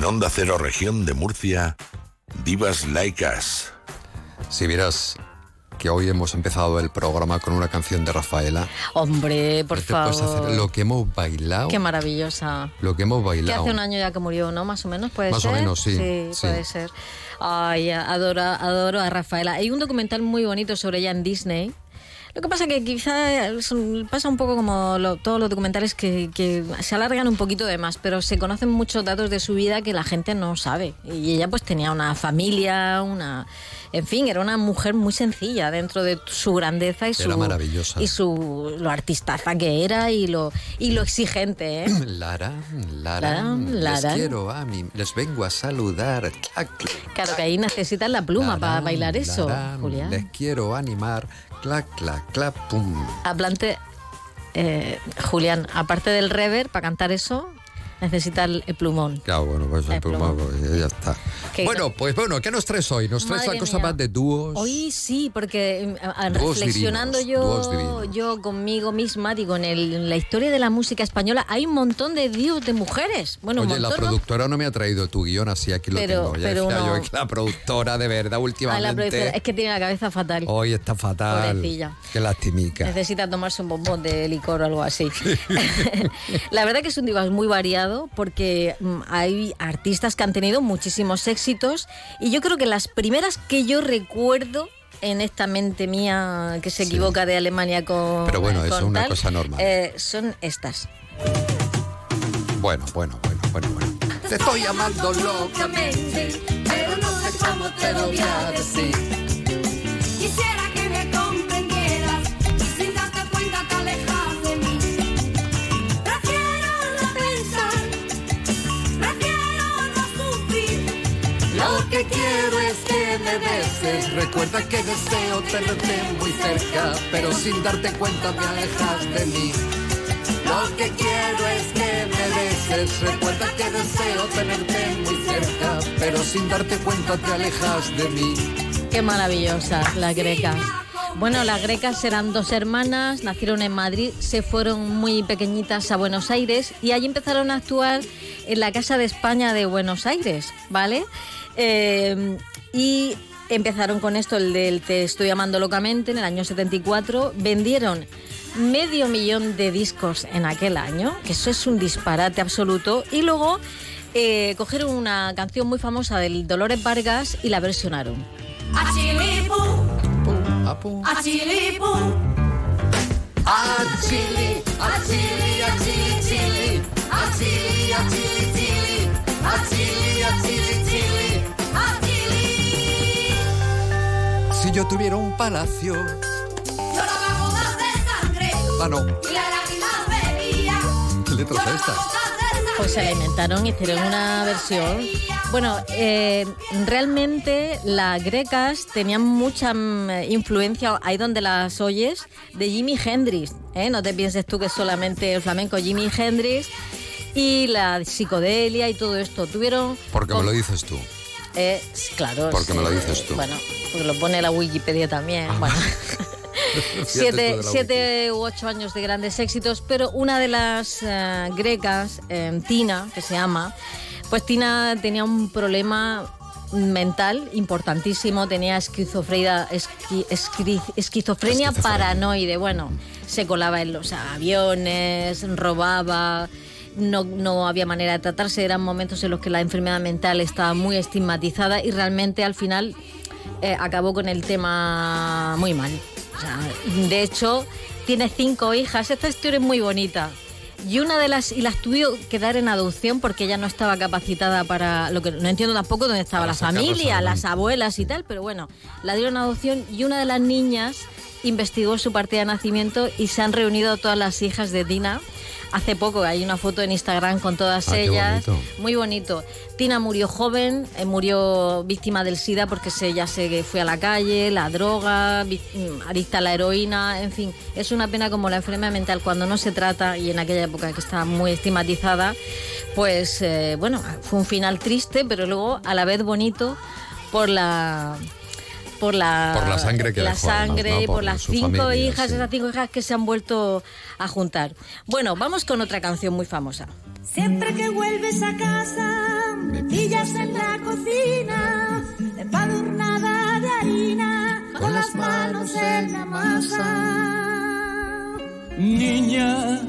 En Onda Cero Región de Murcia, Divas Us. Si vieras que hoy hemos empezado el programa con una canción de Rafaela. Hombre, por ¿no te puedes favor. hacer lo que hemos bailado. Qué maravillosa. Lo que hemos Que bailado. hace un año ya que murió, ¿no? Más o menos, puede Más o ser. menos, sí, Sí, sí. puede ser. Ay, adoro, adoro a Rafaela. Hay un documental muy bonito sobre ella en Disney. Lo que pasa que quizá un- pasa un poco como lo- todos los documentales que, que se alargan un poquito de más, pero se conocen muchos datos de su vida que la gente no sabe. Y ella pues tenía una familia, una... En fin, era una mujer muy sencilla dentro de su grandeza y su... Era maravillosa. Y su, lo artistaza que era y lo, y lo exigente, ¿eh? Lara, Lara, Lara, les quiero a mí, les vengo a saludar. Claro que ahí necesitas la pluma para bailar eso, Julián. Les quiero animar. Clac, clac, clac, pum. Hablante, eh, Julián, aparte del rever, para cantar eso, necesitas el, plumón. Claro, bueno, pues el El pluma, pluma. pues, ya está. Bueno, pues bueno, ¿qué nos traes hoy? ¿Nos traes una cosa mía. más de dúos? Hoy sí, porque a- Dúos reflexionando divinos, yo, yo conmigo misma, digo, en, el- en la historia de la música española hay un montón de dúos de mujeres. Bueno, Oye, la productora no me ha traído tu guion, así aquí lo Pero- tengo. Ya pero decía uno- yo la productora, de verdad, Ah, la últimamente, productora, es que tiene la cabeza fatal. hoy está fatal. Pobrecilla. Qué lastimica. Necesita tomarse un bombón de licor o algo así. la verdad que es un divas muy variado porque mm, hay artistas que han tenido muchísimos éxitos y yo creo que las primeras que yo recuerdo en esta mente mía que se Sí. equivoca de Alemania con Pero bueno, eso es una tal, cosa normal. eh, son estas. Bueno, bueno, bueno, bueno, bueno. Te estoy amando locamente, pero no sé cómo te lo voy a decir. Quisiera que quiero es que me beses. Recuerda que deseo tenerte muy cerca, pero sin darte cuenta me alejas de mí. Lo que quiero es que me beses. Recuerda que deseo tenerte muy cerca, pero sin darte cuenta te alejas de mí. Qué maravillosas las grecas. Bueno, las grecas eran dos hermanas, nacieron en Madrid, se fueron muy pequeñitas a Buenos Aires y allí empezaron a actuar en la Casa de España de Buenos Aires, ¿vale? Eh, y empezaron con esto, el del Te estoy amando locamente, en el año 74. Vendieron medio millón de discos en aquel año, que eso es un disparate absoluto. Y luego eh, cogieron una canción muy famosa del Dolores Vargas y la versionaron. Yo tuviera un palacio. Lloraba gotas de sangre Ah, no, y la lágrima bebía. ¿qué letras Lloraba estas? gotas de sangre. Pues se la inventaron, hicieron una versión. Bueno, eh, realmente las grecas tenían mucha mm, influencia, ahí donde las oyes, de Jimi Hendrix. ¿eh? No te pienses tú que es solamente el flamenco, Jimi Hendrix y la psicodelia y todo esto. Tuvieron... Porque me lo dices tú. Eh, claro. Porque me lo sí, dices tú. Bueno, porque lo pone la Wikipedia también. Bueno. Fíjate siete, siete u ocho años de grandes éxitos, pero una de las eh, grecas, eh, Tina, que se llama, pues Tina tenía un problema mental importantísimo, tenía esqui- Esquizofrenia. paranoide, bueno, se colaba en los aviones, robaba, no, no había manera de tratarse, eran momentos en los que la enfermedad mental estaba muy estigmatizada y realmente al final eh, acabó con el tema muy mal. O sea, de hecho, tiene cinco hijas. Esta historia es muy bonita. Y una de las y las tuvo que dar en adopción porque ella no estaba capacitada para lo que no entiendo tampoco dónde estaba la familia, las abuelas y tal, pero bueno, la dieron en adopción y una de las niñas investigó su partida de nacimiento y se han reunido todas las hijas de Tina. Hace poco hay una foto en Instagram con todas Ah, qué ellas. bonito. Muy bonito. Tina murió joven, eh, murió víctima del SIDA porque se, ya se fue a la calle, la droga, mm, adicta a la heroína, en fin. Es una pena como la enfermedad mental cuando no se trata y en aquella época que estaba muy estigmatizada, pues eh, bueno, fue un final triste, pero luego a la vez bonito por la por la, Por la sangre que la dejó, además, sangre, ¿no? por, Por las cinco familia, hijas, sí. esas cinco hijas que se han vuelto a juntar. Bueno, vamos con otra canción muy famosa. Siempre que vuelves a casa, me pillas en la cocina, empadurnada de harina, con las manos en la masa. Niña,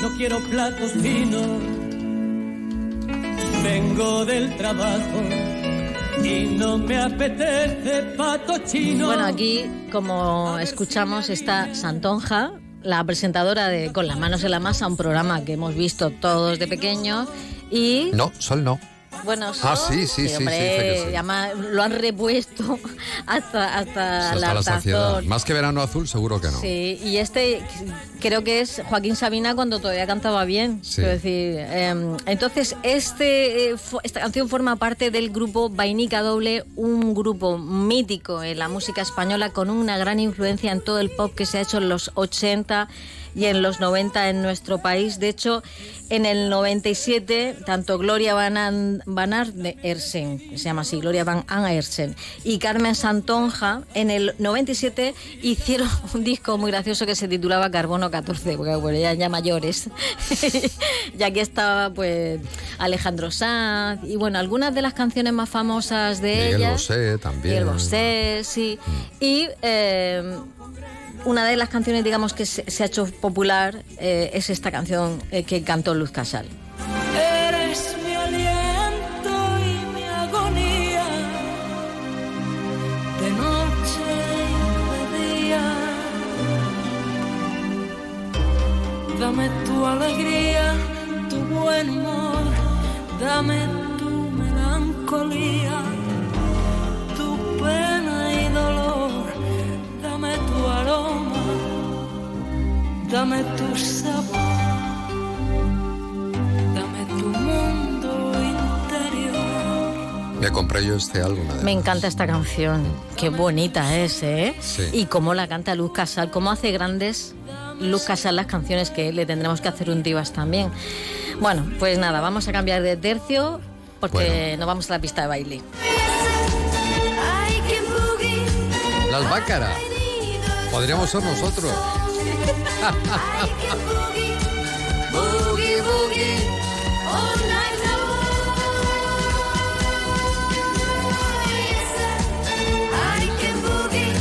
no quiero platos finos. Vengo del trabajo y no me apetece pato chino. Bueno, aquí, como escuchamos, está Santonja, la presentadora de Con las manos en la masa, un programa que hemos visto todos de pequeños. Y No, Sol no. Bueno, Ah, Sol, sí, sí, sí, hombre, sí, sí. lo han repuesto hasta, hasta, Hasta la la saciedad. Más que verano azul, seguro que no. Sí, y este creo que es Joaquín Sabina cuando todavía cantaba bien. Sí. Quiero decir, eh, entonces, este, eh, esta canción forma parte del grupo Vainica Doble, un grupo mítico en la música española con una gran influencia en todo el pop que se ha hecho en los 80 y en los 90 en nuestro país. De hecho, en el 97, tanto Gloria Van, An- Van Aersen, se llama así, Gloria Van Aersen, y Carmen Santonja, en el 97 hicieron un disco muy gracioso que se titulaba Carbono 14, porque bueno, ya, ya mayores. y aquí estaba pues Alejandro Sanz, y bueno, algunas de las canciones más famosas de Miguel ella. Bosé también. Miguel Bosé, sí. Y eh, una de las canciones, digamos, que se, se ha hecho popular eh, es esta canción eh, que cantó Luz Casal. Eres mi aliento y mi agonía, de noche y de día. Dame tu alegría, tu buen humor, dame tu melancolía, dame tu sabor. Dame tu mundo interior. Me compré yo este álbum. además. Me encanta esta canción. Qué bonita es, ¿eh? Sí. Y cómo la canta Luz Casal, cómo hace grandes Luz Casal las canciones que le tendremos que hacer un divas también. Bueno, pues nada, vamos a cambiar de tercio porque Bueno. nos vamos a la pista de baile. Las Bácaras. Podríamos ser nosotros. Ay, que boogie. Boogie, boogie. All night long. Yes, sir. I can boogie.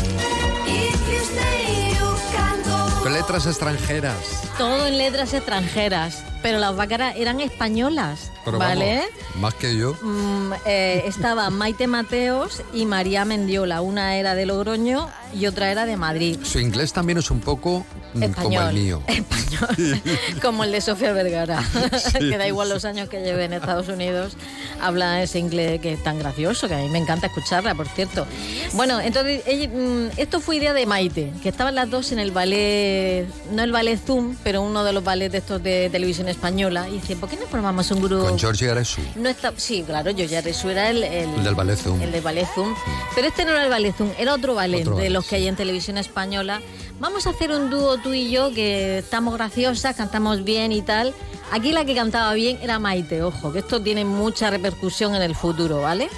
If you stay, you can go. Con letras extranjeras. Todo en letras extranjeras, pero las bácaras eran españolas, Pero ¿vale? vamos, más que yo. Mm, eh, estaba Maite Mateos y María Mendiola. Una era de Logroño y otra era de Madrid. Su inglés también es un poco mm, como el mío. Español. como el de Sofía Vergara. que da igual los años que lleve en Estados Unidos. Habla ese inglés que es tan gracioso, que a mí me encanta escucharla, por cierto. Bueno, entonces, mm, esto fue idea de Maite, que estaban las dos en el ballet, no el ballet Zoom, pero uno de los ballets de estos de televisión española. Y dice, ¿por qué no formamos un grupo? Con Georgie Aresu. No está, sí, claro, yo ya Resu era el, el, El del ballet Zoom. el del ballet Zoom. Pero este no era el ballet Zoom, era otro ballet Otro de ballet, los que hay en televisión española. Vamos a hacer un dúo tú y yo que estamos graciosas, cantamos bien y tal. Aquí la que cantaba bien era Maite, ojo, que esto tiene mucha repercusión en el futuro, ¿vale?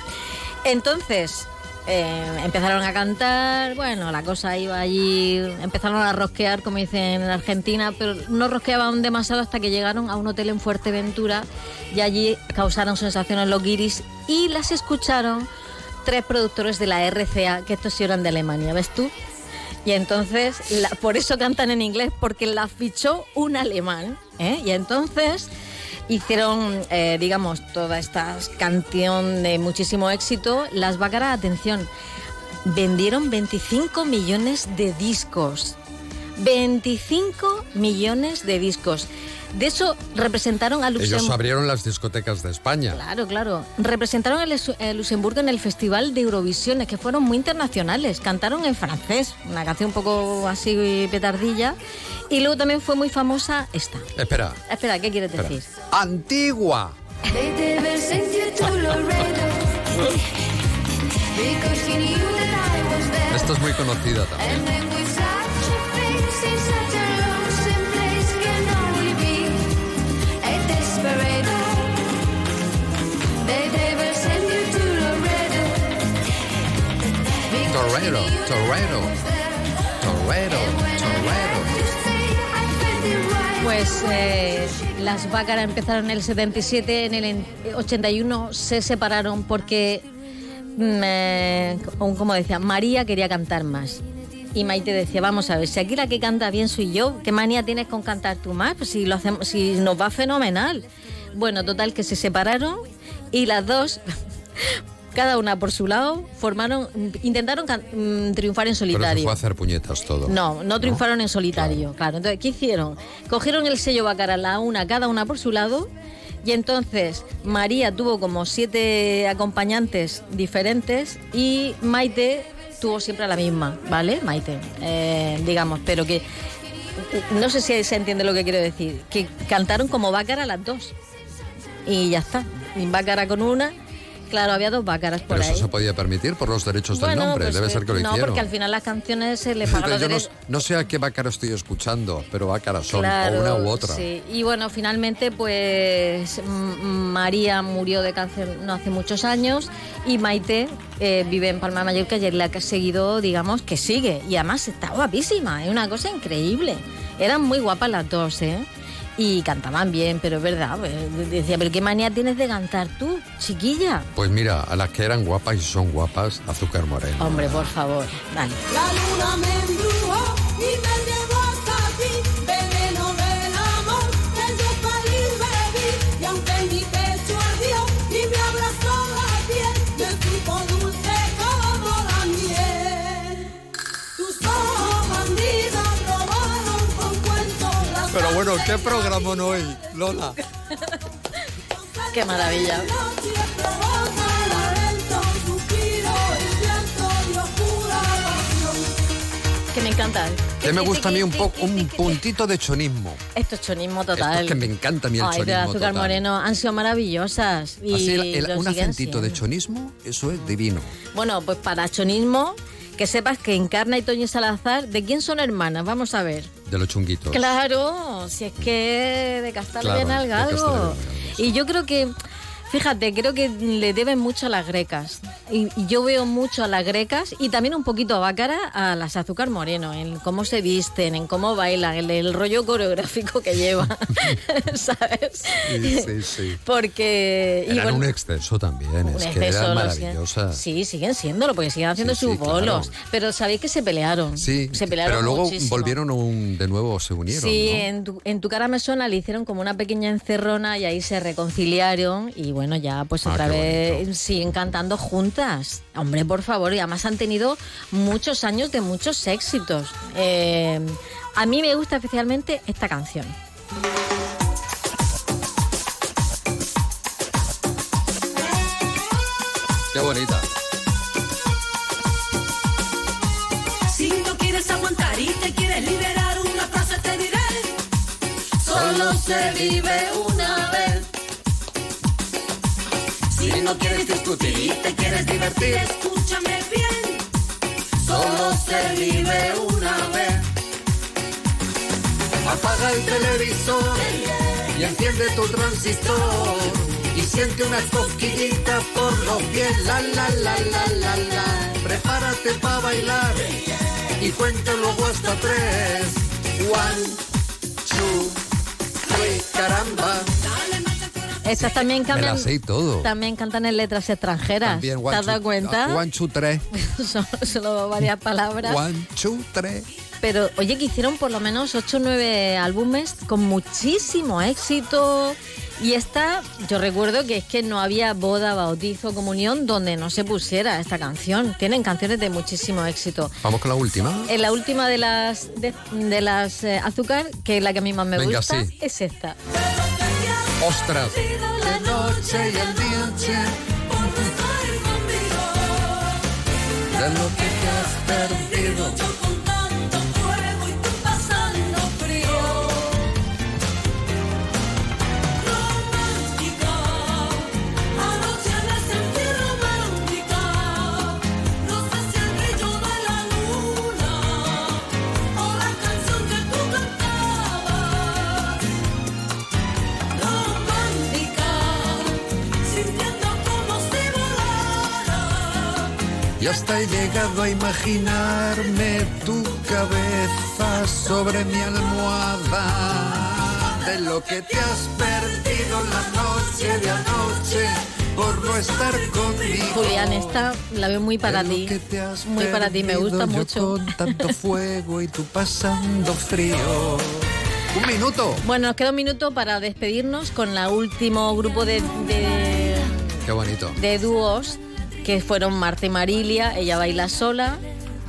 Entonces, eh, empezaron a cantar, bueno, la cosa iba allí, empezaron a rosquear, como dicen en Argentina, pero no rosqueaban demasiado hasta que llegaron a un hotel en Fuerteventura y allí causaron sensación en los guiris y las escucharon tres productores de la RCA, que estos sí eran de Alemania, ¿ves tú? Y entonces, por eso cantan en inglés, porque la fichó un alemán. ¿eh? Y entonces hicieron, eh, digamos, toda esta canción de muchísimo éxito. Las Bácaras, atención, vendieron 25 millones de discos. 25 millones de discos. De eso representaron a Ellos Luxemburgo. abrieron las discotecas de España. Claro, claro. Representaron a eh, Luxemburgo en el Festival de Eurovisiones, que fueron muy internacionales. Cantaron en francés, una canción un poco así petardilla. Y luego también fue muy famosa esta. Espera, Espera, ¿qué quieres espera. decir? Antigua. They didn't send you to Laredo because she knew that I was there. Esta es muy conocida también. Torero, torero. Torero, torero. Pues eh, las Bácaras empezaron en el 77, en el en- 81 se separaron porque, mm, eh, como como decía, María quería cantar más. Y Maite decía, vamos a ver, si aquí la que canta bien soy yo, ¿qué manía tienes con cantar tú más? Pues si, lo hacemos, si nos va fenomenal. Bueno, total que se separaron y las dos, cada una por su lado, formaron, intentaron can- mm, triunfar en Pero solitario. fue a hacer puñetas todo. No, no triunfaron en solitario, claro. Entonces, ¿qué hicieron? Cogieron el sello Bacara, la una, cada una por su lado, y entonces María tuvo como siete acompañantes diferentes y Maite tuvo siempre a la misma, ¿vale? Maite, eh, digamos, pero que no sé si se entiende lo que quiero decir, que cantaron como Bácara las dos. Y ya está. Bácara con una, claro, había dos Bácaras por Pero ahí. eso se podía permitir por los derechos del nombre. pues, Debe ser que lo no, hicieron. porque al final las canciones se les pagan los yo no, derechos. no sé a qué bácara estoy escuchando, pero bácaras son, Claro, o una u otra. Sí. Y bueno, finalmente, pues María murió de cáncer no hace muchos años y Maite eh, vive en Palma de Mallorca y es la que ha seguido, digamos, que sigue. Y además está guapísima, es una cosa increíble. Eran muy guapas las dos, ¿eh? Y cantaban bien, pero es verdad. pues, Decía, pero qué manía tienes de cantar tú, chiquilla. Pues mira, a las que eran guapas y son guapas, azúcar moreno. Hombre, por favor, dale. La luna me embrujó y me Pero bueno, ¿qué programa hoy, Lola? Qué maravilla. Que me encanta. Que me gusta a mí un poco, un puntito de chonismo. Esto es chonismo Esto total. es que me encanta a mí el Ay, de chonismo azúcar total. moreno han sido maravillosas. Y Así, el- el- lo un acentito de chonismo, eso es divino. Bueno, pues para chonismo, que sepas que Encarna y Toño Salazar, ¿de quién son hermanas? Vamos a ver. De los chunguitos. Claro, si es que de Castal Claro, bien al de galgo. Castal bien al galgo, sí. Y yo creo que, fíjate, creo que le deben mucho a las grecas. Y, y yo veo mucho a las grecas y también un poquito a Bácara a las azúcar moreno, en cómo se visten, en cómo bailan, el, el rollo coreográfico que llevan, ¿sabes? Sí, sí, sí. Porque... Eran bueno, un exceso también, es que eran maravillosas. Sí, siguen siéndolo, porque siguen haciendo Sí, sus sí, claro. bolos. Pero sabéis que se pelearon. Sí, se pelearon pero luego muchísimo. volvieron un- de nuevo, se unieron. Sí, ¿no? en, tu, en tu cara me suena le hicieron como una pequeña encerrona y ahí se reconciliaron y bueno, ya pues Ah, otra vez siguen cantando juntas. Hombre, por favor, y además han tenido muchos años de muchos éxitos. Eh, a mí me gusta especialmente esta canción. Qué bonita. Si no quieres aguantar y te quieres liberar, una frase te diré. Solo se vive una Si no quieres discutir y te quieres divertir, escúchame bien. Solo se vive una vez. Apaga el televisor y enciende tu transistor y siente unas cosquillitas por los pies. La la la la la la. Prepárate para bailar y cuenta luego hasta tres. One, two, three, caramba. Estas también Me cambian. las todo. También cantan en letras extranjeras. También, ¿Te one, has dado cuenta? ah, One, two, tres. Son solo varias palabras. One, two, tres. Pero oye, que hicieron por lo menos 8 o 9 álbumes con muchísimo éxito. Y esta, yo recuerdo que es que no había boda, bautizo, comunión donde no se pusiera esta canción. Tienen canciones de muchísimo éxito. Vamos con la última. En la última de las de, de las eh, azúcar, que es la que a mí más me Venga, gusta, sí. es esta. Ostras. La noche y el día de lo que te has perdido. Y hasta he llegado a imaginarme tu cabeza sobre mi almohada. de lo que te has perdido la noche de anoche por no estar conmigo. Julián, esta la veo muy para ti. Muy para ti, me gusta mucho. Con tanto fuego y tú pasando frío. Un minuto. Bueno, nos queda un minuto para despedirnos con el último grupo de, de, Qué bonito. de dúos que fueron Marta y Marilia, ella baila sola,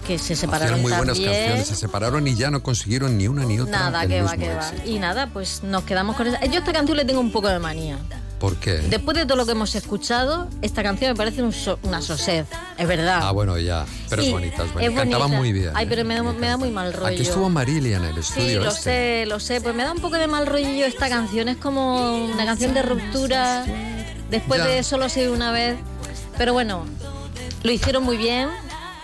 que se separaron Hacían muy buenas también. canciones, se separaron y ya no consiguieron ni una ni otra. Nada, que va, que va. Y nada, pues nos quedamos con esa. Yo a esta canción le tengo un poco de manía. ¿Por qué? Después de todo lo que hemos escuchado, esta canción me parece un so- una sosed. Es verdad. Ah, bueno, ya. Pero Sí, es bonita, es bonita. es Cantaban bonita. muy bien. Ay, ¿eh? pero me da, me da muy mal rollo. Aquí estuvo Marilia en el Sí, estudio lo este. sé, lo sé. Pues me da un poco de mal rollo esta canción. Es como una canción de ruptura. Después Ya. de solo ser una vez. Pero bueno, lo hicieron muy bien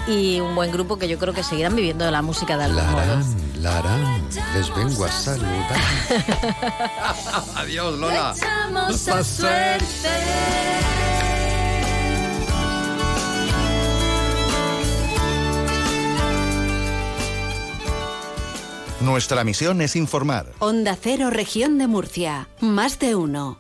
y un buen grupo que yo creo que seguirán viviendo de la música de algún La modo. harán, la harán. Les vengo a saludar. Adiós, Lola. Echamos a a suerte. Nuestra misión es informar. Onda Cero, región de Murcia. Más de uno.